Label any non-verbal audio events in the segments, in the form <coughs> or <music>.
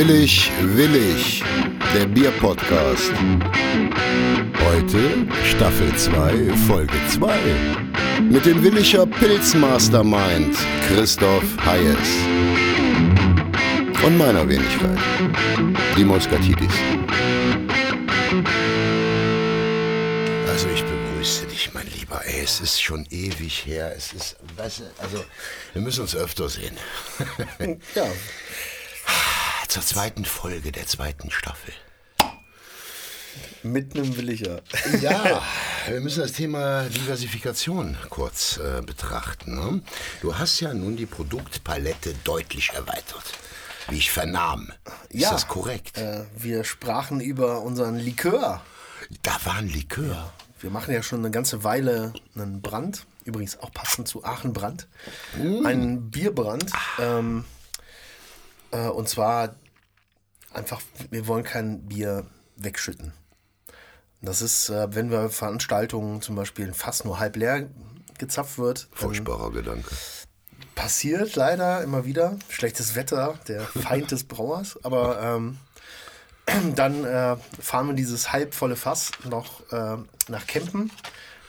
Willig, willig, der Bierpodcast. Heute Staffel 2, Folge 2. Mit dem Williger Pilzmastermind Christoph Hayes. Und meiner Wenigkeit, die Moskatidis. Also ich begrüße dich, mein Lieber. Ey, es ist schon ewig her. Es ist, weißt du, also wir müssen uns öfter sehen. Ja, <laughs> Zur zweiten Folge der zweiten Staffel. mit einem Williger. <laughs> Ja, wir müssen das Thema Diversifikation kurz äh, betrachten. Ne? Du hast ja nun die Produktpalette deutlich erweitert, wie ich vernahm. Ist Ja. das korrekt? Äh, wir sprachen über unseren Likör. da war ein Likör. Wir machen ja schon eine ganze Weile einen Brand. Übrigens auch passend zu Aachen Brand. Einen Bierbrand. Ähm, äh, und zwar einfach, wir wollen kein Bier wegschütten. Das ist, äh, wenn wir Veranstaltungen zum Beispiel ein Fass nur halb leer gezapft wird, Furchtbarer Gedanke. passiert leider immer wieder. Schlechtes Wetter, der <laughs> Feind des Brauers. Aber ähm, <clears throat> dann äh, fahren wir dieses halbvolle Fass noch äh, nach Kempen.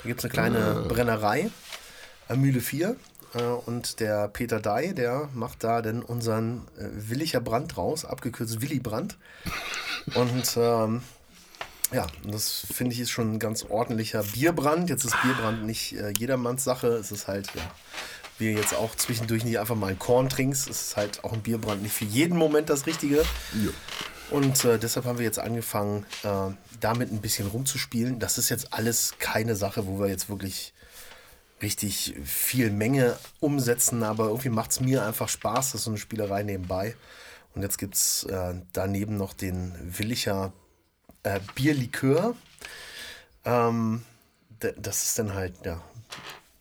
Da gibt es eine kleine Brennerei, äh, Mühle 4. Äh, und der Peter Dai, der macht da dann unseren äh, Willicher Brand raus, abgekürzt Willi Brand. Und ähm, ja, das finde ich ist schon ein ganz ordentlicher Bierbrand. Jetzt ist Bierbrand nicht äh, jedermanns Sache. Es ist halt, ja, wie jetzt auch zwischendurch nicht einfach mal ein Korn trinkst, es ist halt auch ein Bierbrand nicht für jeden Moment das Richtige. Und äh, deshalb haben wir jetzt angefangen, äh, damit ein bisschen rumzuspielen. Das ist jetzt alles keine Sache, wo wir jetzt wirklich richtig viel Menge umsetzen, aber irgendwie macht es mir einfach Spaß, das ist so eine Spielerei nebenbei. Und jetzt gibt es äh, daneben noch den Willicher äh, Bierlikör. Ähm, das ist dann halt, ja,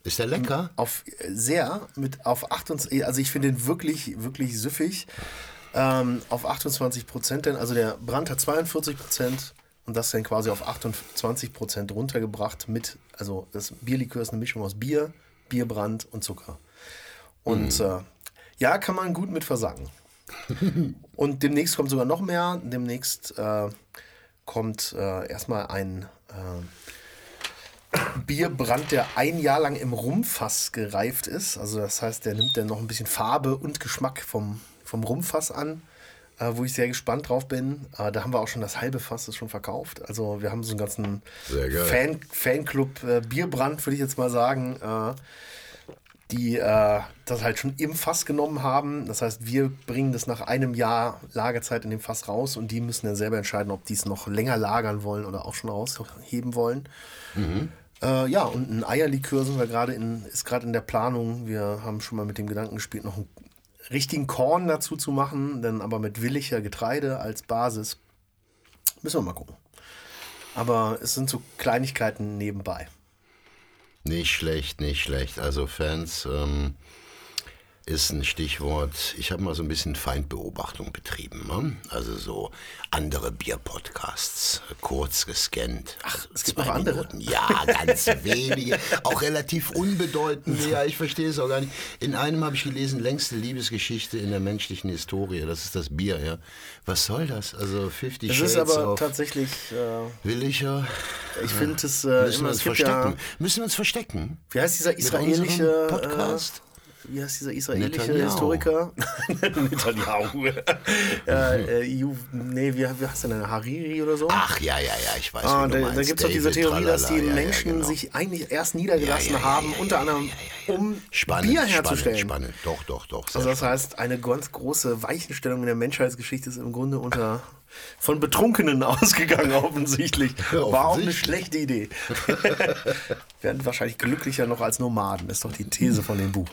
Ist der lecker? auf sehr mit auf 28, also ich finde den wirklich, wirklich süffig. Ähm, auf 28 Prozent, denn also der Brand hat 42 Prozent und das dann quasi auf 28 Prozent runtergebracht mit, also das Bierlikör ist eine Mischung aus Bier, Bierbrand und Zucker. Und äh, ja, kann man gut mit versagen. <laughs> und demnächst kommt sogar noch mehr. Demnächst äh, kommt äh, erstmal ein äh, Bierbrand, der ein Jahr lang im Rumfass gereift ist. Also das heißt, der nimmt dann noch ein bisschen Farbe und Geschmack vom, vom Rumfass an, äh, wo ich sehr gespannt drauf bin. Äh, da haben wir auch schon das halbe Fass ist schon verkauft. Also wir haben so einen ganzen. Fan, Fanclub äh, Bierbrand, würde ich jetzt mal sagen. Äh, die äh, das halt schon im Fass genommen haben. Das heißt, wir bringen das nach einem Jahr Lagerzeit in dem Fass raus und die müssen dann selber entscheiden, ob die es noch länger lagern wollen oder auch schon rausheben wollen. Äh, ja, und ein Eierlikör sind wir gerade in, ist gerade in der Planung. Wir haben schon mal mit dem Gedanken gespielt, noch einen richtigen Korn dazu zu machen, dann aber mit williger Getreide als Basis. Müssen wir mal gucken. Aber es sind so Kleinigkeiten nebenbei. Nicht schlecht, nicht schlecht. Also Fans ähm, ist ein Stichwort. Ich habe mal so ein bisschen Feindbeobachtung betrieben. Ne? Also so andere Bierpodcasts, kurz gescannt. Ach, es gibt noch andere? Ja, ganz <laughs> wenige. Auch relativ unbedeutende. Ja, ich verstehe es auch gar nicht. In einem habe ich gelesen, längste Liebesgeschichte in der menschlichen Historie. Das ist das Bier, ja. Was soll das? Also 50 Es Shades ist aber tatsächlich, äh, Williger. ich finde es äh, Müssen wir uns es verstecken? ja, Müssen wir uns verstecken? wie heißt dieser israelische unserem Podcast? Äh, wie heißt dieser israelische Netanyahu. Historiker? <laughs> Netanyahu. äh, äh, Ju, nee, wie, wie heißt der denn? Hariri oder so? Ach ja, ja, ja, ich weiß, Ah, da, meinst. da gibt es doch diese Theorie, dass die tralala, ja, ja, Menschen genau. sich eigentlich erst niedergelassen Ja, ja, ja, haben, ja, unter ja, anderem, ja, ja, ja. um Spannend, Bier herzustellen. Spannend, spannend. Doch, doch, doch. Also das heißt, eine ganz große Weichenstellung in der Menschheitsgeschichte ist im Grunde unter von Betrunkenen <laughs> ausgegangen, offensichtlich. <laughs> War auch eine Offensichtlich. schlechte Idee. <laughs> Werden wahrscheinlich glücklicher noch als Nomaden, ist doch die These von dem Buch.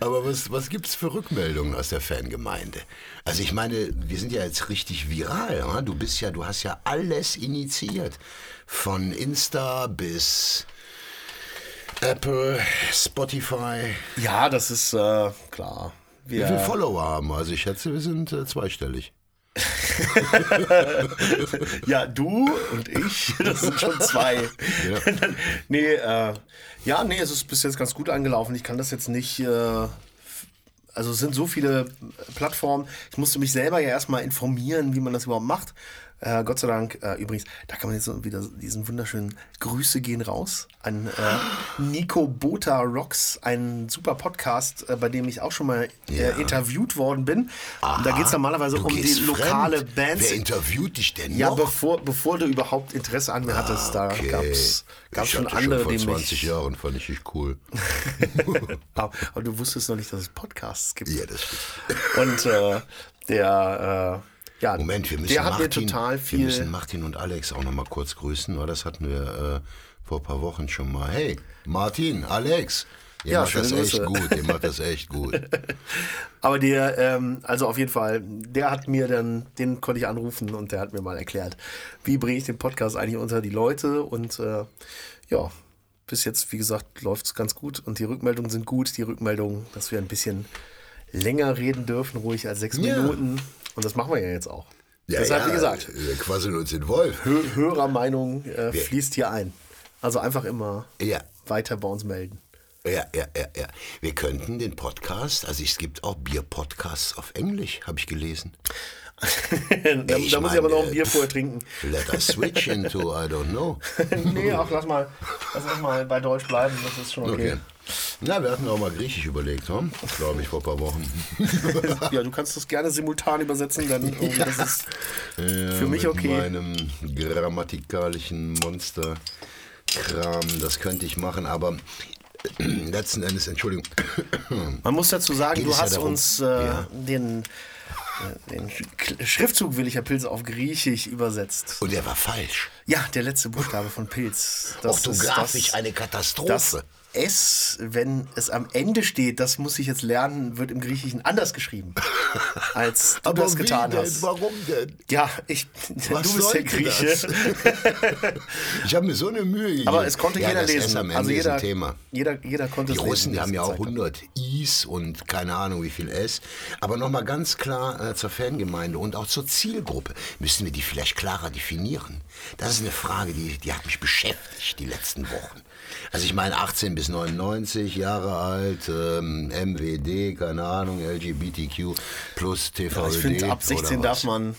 Aber was, was gibt es für Rückmeldungen aus der Fangemeinde? Also ich meine, wir sind ja jetzt richtig viral. Ja? Du bist ja, du hast ja alles initiiert. Von Insta bis Apple, Spotify. Ja, das ist äh, klar. Wie viele Follower haben wir? Also ich schätze, wir sind äh, zweistellig. <laughs> Ja, du und ich, das sind schon zwei. <laughs> nee, äh, ja, nee, es ist bis jetzt ganz gut angelaufen. Ich kann das jetzt nicht äh, also es sind so viele Plattformen. Ich musste mich selber ja erstmal informieren, wie man das überhaupt macht. Äh, Gott sei Dank, äh, übrigens, da kann man jetzt so wieder diesen wunderschönen Grüße gehen raus an äh, Nico Bota Rocks, ein super Podcast, äh, bei dem ich auch schon mal äh, Ja. interviewt worden bin. Und da geht es normalerweise um die lokale fremd. Bands. Wer interviewt dich denn Ja, noch? bevor, bevor du überhaupt Interesse an mir hattest, da Okay. gab's ich schon andere, schon vor 20 mich. Jahren fand ich dich cool. <laughs> Aber, du wusstest noch nicht, dass es Podcasts gibt. ja, das stimmt. Und äh, der, ja, Moment, wir müssen, der hat Martin, mir total wir müssen Martin und Alex auch noch mal kurz grüßen, weil das hatten wir äh, vor ein paar Wochen schon mal. Hey, Martin, Alex, ihr Ja, macht das echt Grüße. gut, ihr macht das echt gut. <laughs> Aber der, ähm, also auf jeden Fall, der hat mir dann, den konnte ich anrufen und der hat mir mal erklärt, wie bringe ich den Podcast eigentlich unter die Leute und äh, ja, bis jetzt, wie gesagt, läuft es ganz gut und die Rückmeldungen sind gut. Die Rückmeldungen, dass wir ein bisschen länger reden dürfen, ruhig als sechs Ja. Minuten. Und das machen wir ja jetzt auch. Ja, Deshalb, ja, wie gesagt, Wir quasseln uns in Wolf. Hö Hörermeinung äh, fließt hier ein. Also einfach immer Ja. weiter bei uns melden. Ja, ja, ja, ja. Wir könnten den Podcast, also es gibt auch Bier-Podcasts auf Englisch, habe ich gelesen. <laughs> da, ich da muss ich aber noch ein Bier vorher trinken. Let us switch into, I don't know. <laughs> nee, ach, lass mal, lass uns mal bei Deutsch bleiben, das ist schon okay. Okay. Na, wir hatten auch mal Griechisch überlegt, hm? glaube ich, vor ein paar Wochen. <laughs> Ja, du kannst das gerne simultan übersetzen, dann oh, <laughs> das ist für mich mit okay. meinem grammatikalischen Monster-Kram, das könnte ich machen, aber letzten Endes, Entschuldigung, <coughs> Man muss dazu sagen, Geht du ja hast darum- uns äh, Ja. den, äh, den Sch- Schriftzug Willicher Pilz auf Griechisch übersetzt. und der war falsch. Ja, der letzte Buchstabe von Pilz. Das ist Orthografisch das- eine Das Katastrophe. S, wenn es am Ende steht, das muss ich jetzt lernen, wird im Griechischen anders geschrieben, <laughs> als du das wie getan denn? hast. Warum denn? Ja, ich, Was du bist der Grieche. das? <laughs> Ich habe mir so eine Mühe gegeben. Aber es konnte ja, jeder das lesen. S am Ende also jeder, Thema. Jeder, jeder konnte Die es Russen, lesen. die haben ja auch gezeigt hat. 100 Is und keine Ahnung wie viel S. Aber nochmal ganz klar äh, zur Fangemeinde und auch zur Zielgruppe. Müssen wir die vielleicht klarer definieren? Das ist eine Frage, die, die hat mich beschäftigt die letzten Wochen. Also ich meine 18 bis 99 Jahre alt, ähm, MWD, keine Ahnung, LGBTQ plus TVÖD. Ich finde, ab 16 oder darf man,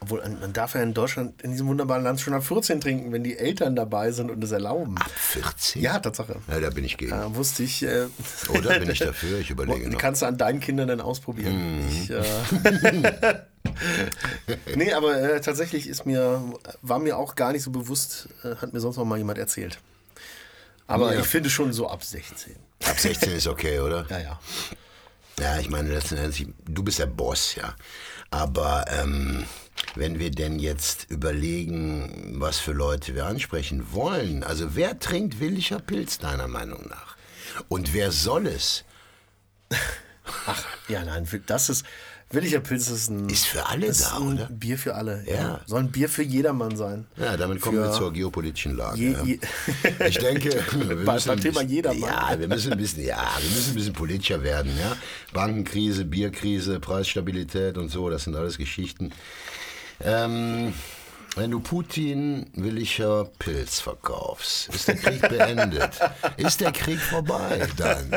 obwohl man darf ja in Deutschland, in diesem wunderbaren Land schon ab 14 trinken, wenn die Eltern dabei sind und es erlauben. Ab 14? Ja, Tatsache. Ja, da bin ich gegen. Äh, wusste ich. Äh, Oder bin ich <laughs> dafür? Ich überlege noch. Kannst du an deinen Kindern dann ausprobieren. Mhm. Ich, äh, <laughs> nee, aber äh, tatsächlich ist mir, war mir auch gar nicht so bewusst, äh, hat mir sonst noch mal jemand erzählt. Aber Ja. ich finde schon so ab 16. Ab 16 ist okay, oder? Ja, ja. Ja, ich meine, letzten Endes, du bist der Boss, ja. Aber ähm, wenn wir denn jetzt überlegen, was für Leute wir ansprechen wollen, also wer trinkt williger Pilz deiner Meinung nach? Und wer soll es? Ach, ja, nein, das ist. Williger Pilz ist ein. Ist für alle ist da, ein oder? Bier für alle. Ja. Ja. Soll ein Bier für jedermann sein. Ja, damit kommen wir Für zur geopolitischen Lage. Je, ja. je, Ich denke, <laughs> wir Bei- müssen beim ein Thema bisschen- jedermann. Ja, wir müssen ein bisschen, ja, wir müssen ein bisschen politischer werden, ja. Bankenkrise, Bierkrise, Preisstabilität und so, das sind alles Geschichten. Ähm, wenn du Putin williger Pilz verkaufst, ist der Krieg beendet. ist der Krieg vorbei dann?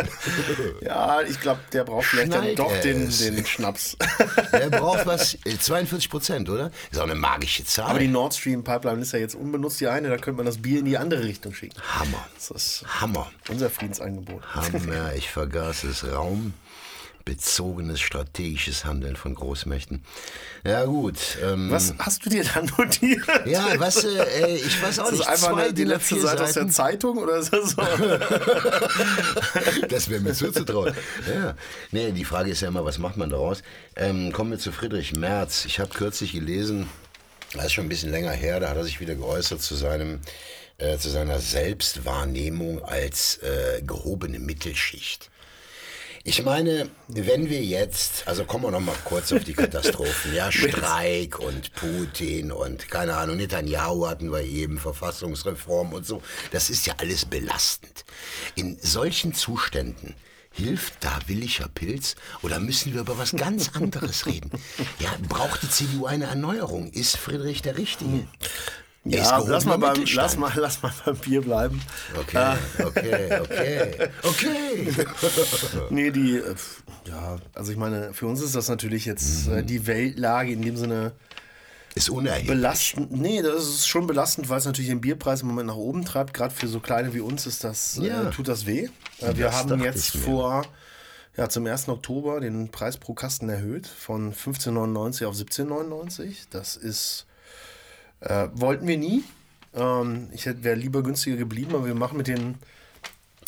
<laughs> ja, ich glaube, der braucht vielleicht dann doch den, den Schnaps. <laughs> Der braucht was, äh, 42 Prozent, oder? Ist auch eine magische Zahl. Aber die Nord Stream Pipeline ist ja jetzt unbenutzt, die eine, da könnte man das Bier in die andere Richtung schicken. Hammer. Das ist Hammer. unser Friedensangebot. Hammer, <laughs> ich vergaß es. Raumbezogenes strategisches Handeln von Großmächten. Ja, gut. Ähm, Was hast du dir da <laughs> notiert? Ja, was, äh, ey, ich weiß auch Ist das nicht. einfach zwei die letzte A4 Seite aus der. Zeitung oder ist das so? <laughs> Das wäre mir zuzutrauen. Ja. Nee, die Frage ist ja immer, was macht man daraus? Ähm, kommen wir zu Friedrich Merz. Ich habe kürzlich gelesen, das ist schon ein bisschen länger her, da hat er sich wieder geäußert zu seinem äh, zu seiner Selbstwahrnehmung als äh, gehobene Mittelschicht. Ich meine, wenn wir jetzt, also kommen wir noch mal kurz auf die Katastrophen, ja, <laughs> Streik und Putin und keine Ahnung, Netanyahu hatten wir eben, Verfassungsreform und so, das ist ja alles belastend. In solchen Zuständen hilft da williger Pilz oder müssen wir über was ganz <laughs> anderes reden? Ja, braucht die CDU eine Erneuerung? Ist Friedrich der Richtige? Ja, lass mal, beim, lass, mal, lass mal beim Bier bleiben. Okay, okay, okay, <laughs> okay. nee, die, äh, ja, also ich meine, für uns ist das natürlich jetzt mhm. die Weltlage in dem Sinne. Ist unerheblich. Belastend. Nee, das ist schon belastend, weil es natürlich den Bierpreis im Moment nach oben treibt. Gerade für so kleine wie uns ist das, äh, ja. äh, tut das weh. Äh, wir das haben jetzt vor, ja, zum 1. Oktober den Preis pro Kasten erhöht von 15,99 auf 17,99. Das ist äh, wollten wir nie. Ähm, ich wäre lieber günstiger geblieben, aber wir machen mit den,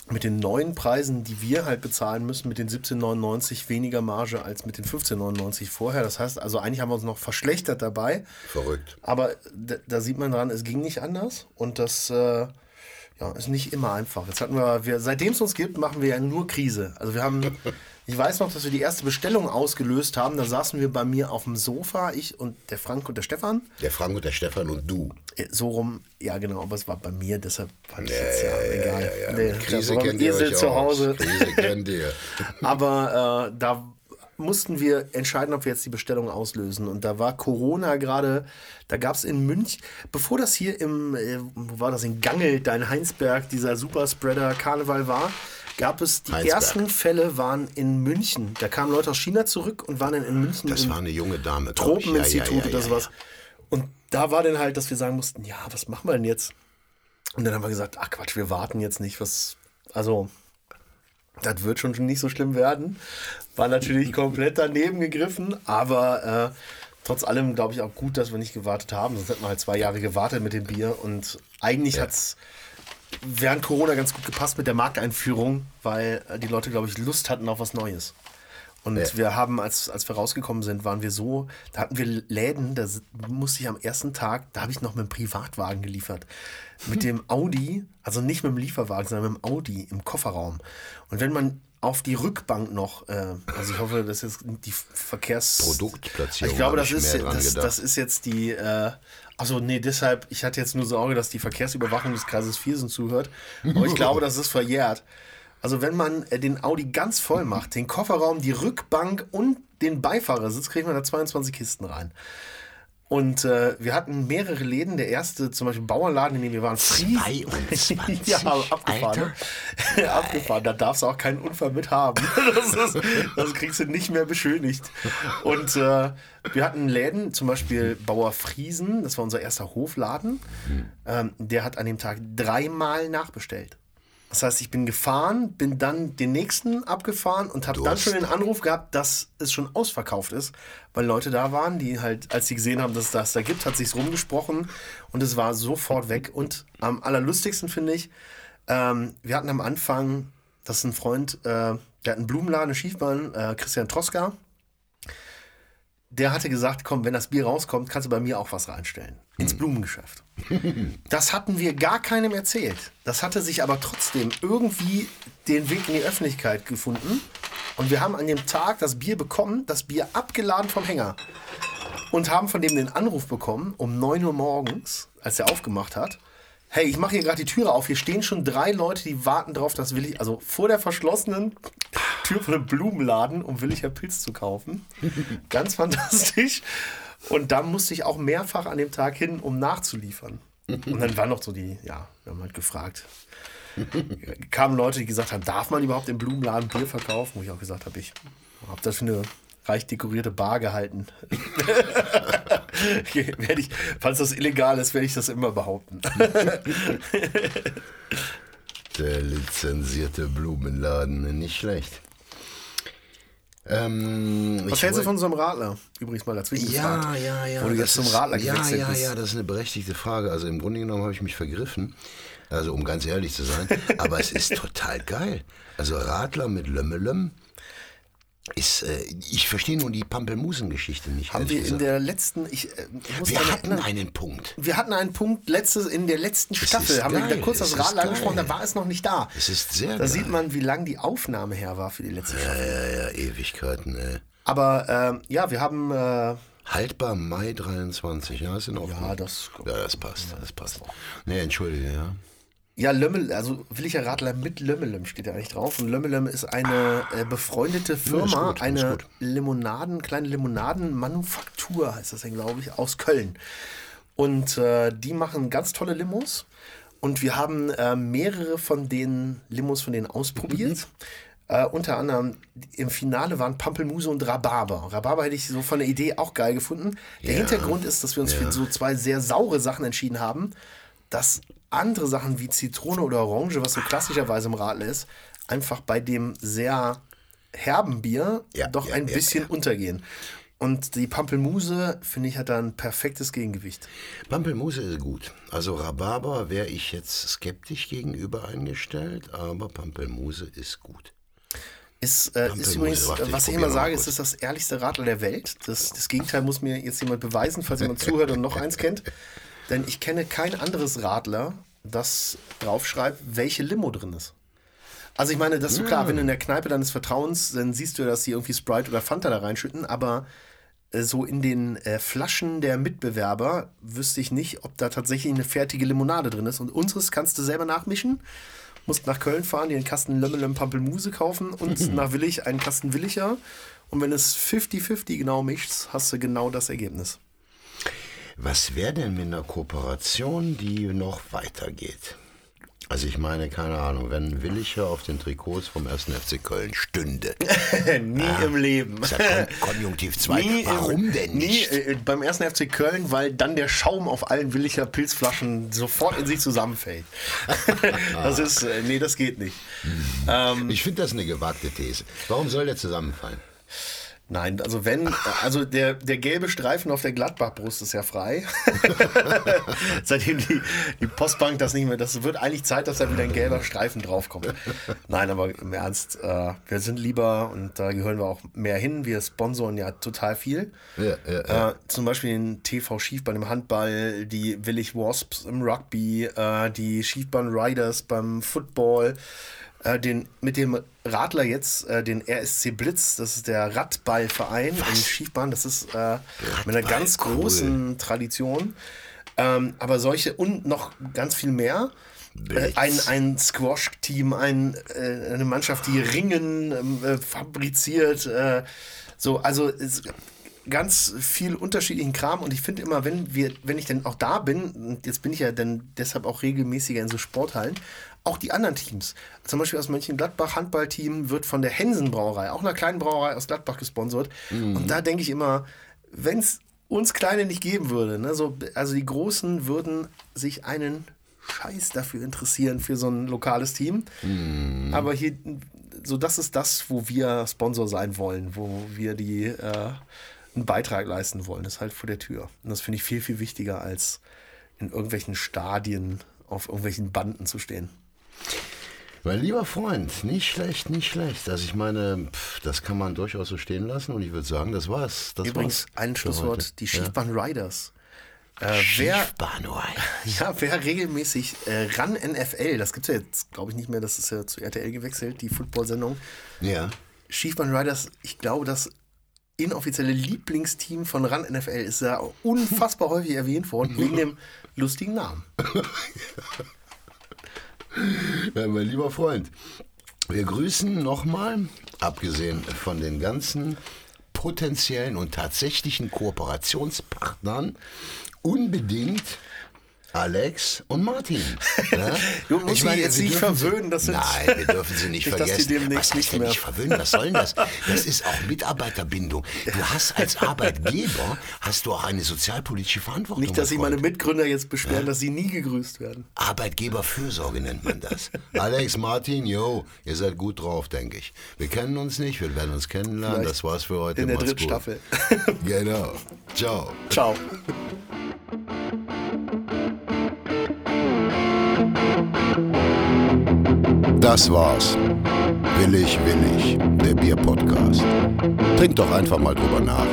mit den neuen Preisen, die wir halt bezahlen müssen, mit den 17,99 weniger Marge als mit den 15,99 vorher. Das heißt, also eigentlich haben wir uns noch verschlechtert dabei. Verrückt. Aber da, sieht man dran, es ging nicht anders und das äh, ja, ist nicht immer einfach. Jetzt hatten wir, wir seitdem es uns gibt, machen wir ja nur Krise. Also wir haben <laughs> Ich weiß noch, dass wir die erste Bestellung ausgelöst haben. Da saßen wir bei mir auf dem Sofa, ich und der Frank und der Stefan. Der Frank und der Stefan und du. Äh, so rum, ja genau, aber es war bei mir, deshalb fand ich ja, jetzt ja, ja egal. Ja, ja, nee, Krise kennt ihr euch zu Hause. Krise kennt ihr. <laughs> aber äh, da mussten wir entscheiden, ob wir jetzt die Bestellung auslösen. Und da war Corona gerade, da gab es in München, bevor das hier im, äh, wo war das, in Gangel, dein Heinsberg, dieser Superspreader Karneval war, gab es die Heinsberg. ersten Fälle waren in München. Da kamen Leute aus China zurück und waren dann in München. Das war eine junge Dame. Tropeninstitut ja, ja, ja, oder sowas. Und da war dann halt, dass wir sagen mussten, ja, was machen wir denn jetzt? Und dann haben wir gesagt, ach Quatsch, wir warten jetzt nicht, was, also, das wird schon nicht so schlimm werden. War natürlich komplett daneben gegriffen, aber äh, trotz allem glaube ich auch gut, dass wir nicht gewartet haben. Sonst hätten wir halt zwei Jahre gewartet mit dem Bier und eigentlich ja. hat es während Corona ganz gut gepasst mit der Markteinführung, weil äh, die Leute, glaube ich, Lust hatten auf was Neues. Und ja. wir haben, als, als wir rausgekommen sind, waren wir so, da hatten wir Läden, da musste ich am ersten Tag, da habe ich noch mit dem Privatwagen geliefert. Mit dem <laughs> Audi, also nicht mit dem Lieferwagen, sondern mit dem Audi im Kofferraum. Und wenn man auf die Rückbank noch, äh, also ich hoffe, das ist jetzt die Verkehrs... Produktplatzierung. Ich glaube, das ist, das, das, ist jetzt die... Äh, also nee, deshalb, ich hatte jetzt nur Sorge, dass die Verkehrsüberwachung des Kreises Viersen zuhört. Aber ich glaube, das ist verjährt. Also wenn man äh, den Audi ganz voll macht, den Kofferraum, die Rückbank und den Beifahrersitz, kriegt man da 22 Kisten rein. Und äh, wir hatten mehrere Läden. Der erste, zum Beispiel Bauernladen, in dem wir waren, Fries. 22, <laughs> ja, abgefahren. Ne? <laughs> abgefahren. Da darfst du auch keinen Unfall mit haben. <laughs> Das, ist, das kriegst du nicht mehr beschönigt. Und äh, wir hatten Läden, zum Beispiel Bauer Friesen, das war unser erster Hofladen. Hm. Ähm, der hat an dem Tag dreimal nachbestellt. Das heißt, ich bin gefahren, bin dann den nächsten abgefahren und habe dann schon den Anruf gehabt, dass es schon ausverkauft ist, weil Leute da waren, die halt, als sie gesehen haben, dass es das da gibt, hat sich's rumgesprochen und es war sofort weg. Und am allerlustigsten finde ich, ähm, wir hatten am Anfang, das ist ein Freund, äh, der hat einen Blumenladen, eine Schiefbahn, äh, Christian Troska, der hatte gesagt, komm, wenn das Bier rauskommt, kannst du bei mir auch was reinstellen. Ins hm. Blumengeschäft. <laughs> Das hatten wir gar keinem erzählt. Das hatte sich aber trotzdem irgendwie den Weg in die Öffentlichkeit gefunden. Und wir haben an dem Tag das Bier bekommen, das Bier abgeladen vom Hänger. Und haben von dem den Anruf bekommen, um 9 Uhr morgens, als er aufgemacht hat. Hey, ich mache hier gerade die Türe auf. Hier stehen schon drei Leute, die warten drauf, dass Willi, also vor der verschlossenen Tür von einem Blumenladen, um Williger Pilz zu kaufen. <laughs> Ganz fantastisch. Und da musste ich auch mehrfach an dem Tag hin, um nachzuliefern. Und dann war noch so die, ja, wir haben halt gefragt. <laughs> Kamen Leute, die gesagt haben, darf man überhaupt im Blumenladen Bier verkaufen? Wo ich auch gesagt habe, ich habe das für eine reich dekorierte Bar gehalten. <laughs> ich, falls das illegal ist, werde ich das immer behaupten. Der lizenzierte Blumenladen, nicht schlecht. Ähm, Was hältst du von so einem Radler? Übrigens mal dazwischen ja, gefragt. Ja, ja, Wo du jetzt zum Radler ja, gewechselt ja, bist. Ja, ja, das ist eine berechtigte Frage. Also im Grunde genommen habe ich mich vergriffen. Also um ganz ehrlich zu sein. <laughs> Aber es ist total geil. Also Radler mit Lömmelem ist, äh, ich verstehe nur die Pampelmusen-Geschichte nicht. Haben wir in der letzten, ich, äh, ich Wir hatten erinnern, einen Punkt. Wir hatten einen Punkt letztes, in der letzten das Staffel. Haben geil. wir kurz das Radler angesprochen, da war es noch nicht da. Es ist sehr Da geil. sieht man, wie lang die Aufnahme her war für die letzte ja, Staffel. Ja, ja, ja, Ewigkeiten, ey. Aber äh, ja, wir haben. Äh, Haltbar Mai 23, ja, ist in Ordnung. Ja, das, ja, das passt, das passt. Nee, entschuldige, ja. Ja, Lömmel, also Williger Radler mit Lömmelem steht da eigentlich drauf. Und Lömmelem ist eine äh, befreundete Firma, ja, gut, eine Limonaden, kleine Limonadenmanufaktur heißt das denn, glaube ich, aus Köln. Und äh, die machen ganz tolle Limos. Und wir haben äh, mehrere von den Limos von denen ausprobiert. Mhm. Äh, unter anderem im Finale waren Pampelmuse und Rhabarber. Rhabarber hätte ich so von der Idee auch geil gefunden. Der ja. Hintergrund ist, dass wir uns ja. für so zwei sehr saure Sachen entschieden haben, dass andere Sachen wie Zitrone oder Orange, was so klassischerweise im Radler ist, einfach bei dem sehr herben Bier ja, doch ein bisschen untergehen. Und die Pampelmuse, finde ich, hat da ein perfektes Gegengewicht. Pampelmuse ist gut. Also Rhabarber wäre ich jetzt skeptisch gegenüber eingestellt, aber Pampelmuse ist gut. Ist, äh, ist übrigens, warte, was ich, immer sage, ist, ist das ehrlichste Radler der Welt. Das, das Gegenteil muss mir jetzt jemand beweisen, falls jemand <laughs> zuhört und noch eins kennt. Denn ich kenne kein anderes Radler, das draufschreibt, welche Limo drin ist. Also ich meine, das ist so klar, wenn du in der Kneipe deines Vertrauens, dann siehst du, dass sie irgendwie Sprite oder Fanta da reinschütten, aber äh, so in den äh, Flaschen der Mitbewerber wüsste ich nicht, ob da tatsächlich eine fertige Limonade drin ist. Und unseres kannst du selber nachmischen. Musst nach Köln fahren, dir einen Kasten Lömmelem Pampelmuse kaufen und nach Willig einen Kasten Williger. Und wenn es 50-50 genau mischst, hast du genau das Ergebnis. Was wäre denn mit einer Kooperation, die noch weitergeht? Also ich meine, keine Ahnung, wenn Willicher auf den Trikots vom 1. FC Köln stünde. <laughs> nie ah, im Leben. Ist ja Konjunktiv 2. Warum denn nicht? Nie, äh, beim 1. FC Köln, weil dann der Schaum auf allen Willicher Pilzflaschen sofort in sich zusammenfällt. <laughs> das ist, äh, nee, das geht nicht. Hm. Ähm, ich finde das eine gewagte These. Warum soll der zusammenfallen? Nein, also wenn, <laughs> also der, der gelbe Streifen auf der Gladbach-Brust ist ja frei. <laughs> Seitdem die, die Postbank das nicht mehr, das wird eigentlich Zeit, dass da wieder ein gelber Streifen draufkommt. Nein, aber im Ernst, äh, wir sind lieber und da gehören wir auch mehr hin. Wir sponsoren ja total viel. Ja, ja, ja. Äh, zum Beispiel den TV Schiefbahn im Handball, die Willig Wasps im Rugby, äh, die Schiefbahn Riders beim Football äh, den, mit dem Radler jetzt äh, den RSC Blitz, das ist der Radballverein in Schiefbahn, das ist äh, mit einer ganz cool. großen Tradition. Ähm, aber solche und noch ganz viel mehr. Äh, ein, ein Squash-Team, ein, äh, eine Mannschaft, die Ringen ähm, äh, fabriziert. so, also ganz viel unterschiedlichen Kram und ich finde immer, wenn wir, wenn ich denn auch da bin, und jetzt bin ich ja dann deshalb auch regelmäßiger in so Sporthallen, auch die anderen Teams. Zum Beispiel aus Mönchengladbach Handballteam wird von der Hensen Brauerei, auch einer kleinen Brauerei aus Gladbach gesponsert. Mhm. Und da denke ich immer, wenn es uns Kleine nicht geben würde, ne, so, also die Großen würden sich einen Scheiß dafür interessieren für so ein lokales Team. Mhm. Aber hier, so das ist das, wo wir Sponsor sein wollen, wo wir die äh, einen Beitrag leisten wollen. Das ist halt vor der Tür. Und das finde ich viel, viel wichtiger als in irgendwelchen Stadien auf irgendwelchen Banden zu stehen. Mein lieber Freund, nicht schlecht, nicht schlecht. Also ich meine, pff, das kann man durchaus so stehen lassen und ich würde sagen, das war's. Das Übrigens, war's ein Schlusswort, die Schiefbahn <laughs> ja. Riders. Äh, Schiefbahn Riders. Ja, wer regelmäßig äh, ran NFL, das gibt es ja jetzt, glaube ich, nicht mehr, das ist ja zu RTL gewechselt, die Football-Sendung. Ja. Schiefbahn Riders, ich glaube, das inoffizielle Lieblingsteam von RAN NFL ist ja unfassbar häufig erwähnt worden, wegen dem lustigen Namen. <laughs> Ja, mein lieber Freund, wir grüßen nochmal, abgesehen von den ganzen potenziellen und tatsächlichen Kooperationspartnern, unbedingt Alex und Martin. Ja? du musst ich meine, jetzt nicht verwöhnen. Das nein, wir dürfen sie nicht <laughs> vergessen. Was heißt denn nicht verwöhnen? Was soll denn das? Das ist auch Mitarbeiterbindung. Du hast als <laughs> Arbeitgeber hast du auch eine sozialpolitische Verantwortung. Nicht, dass sich meine Mitgründer jetzt beschweren, ja? dass sie nie gegrüßt werden. Arbeitgeberfürsorge nennt man das. <laughs> Alex, Martin, yo, ihr seid gut drauf, denke ich. Wir kennen uns nicht, wir werden uns kennenlernen. Vielleicht das war's für heute. In der dritten Staffel. genau. Ciao. Ciao. Das war's. Willig, willig, der Bierpodcast. Trink doch einfach mal drüber nach.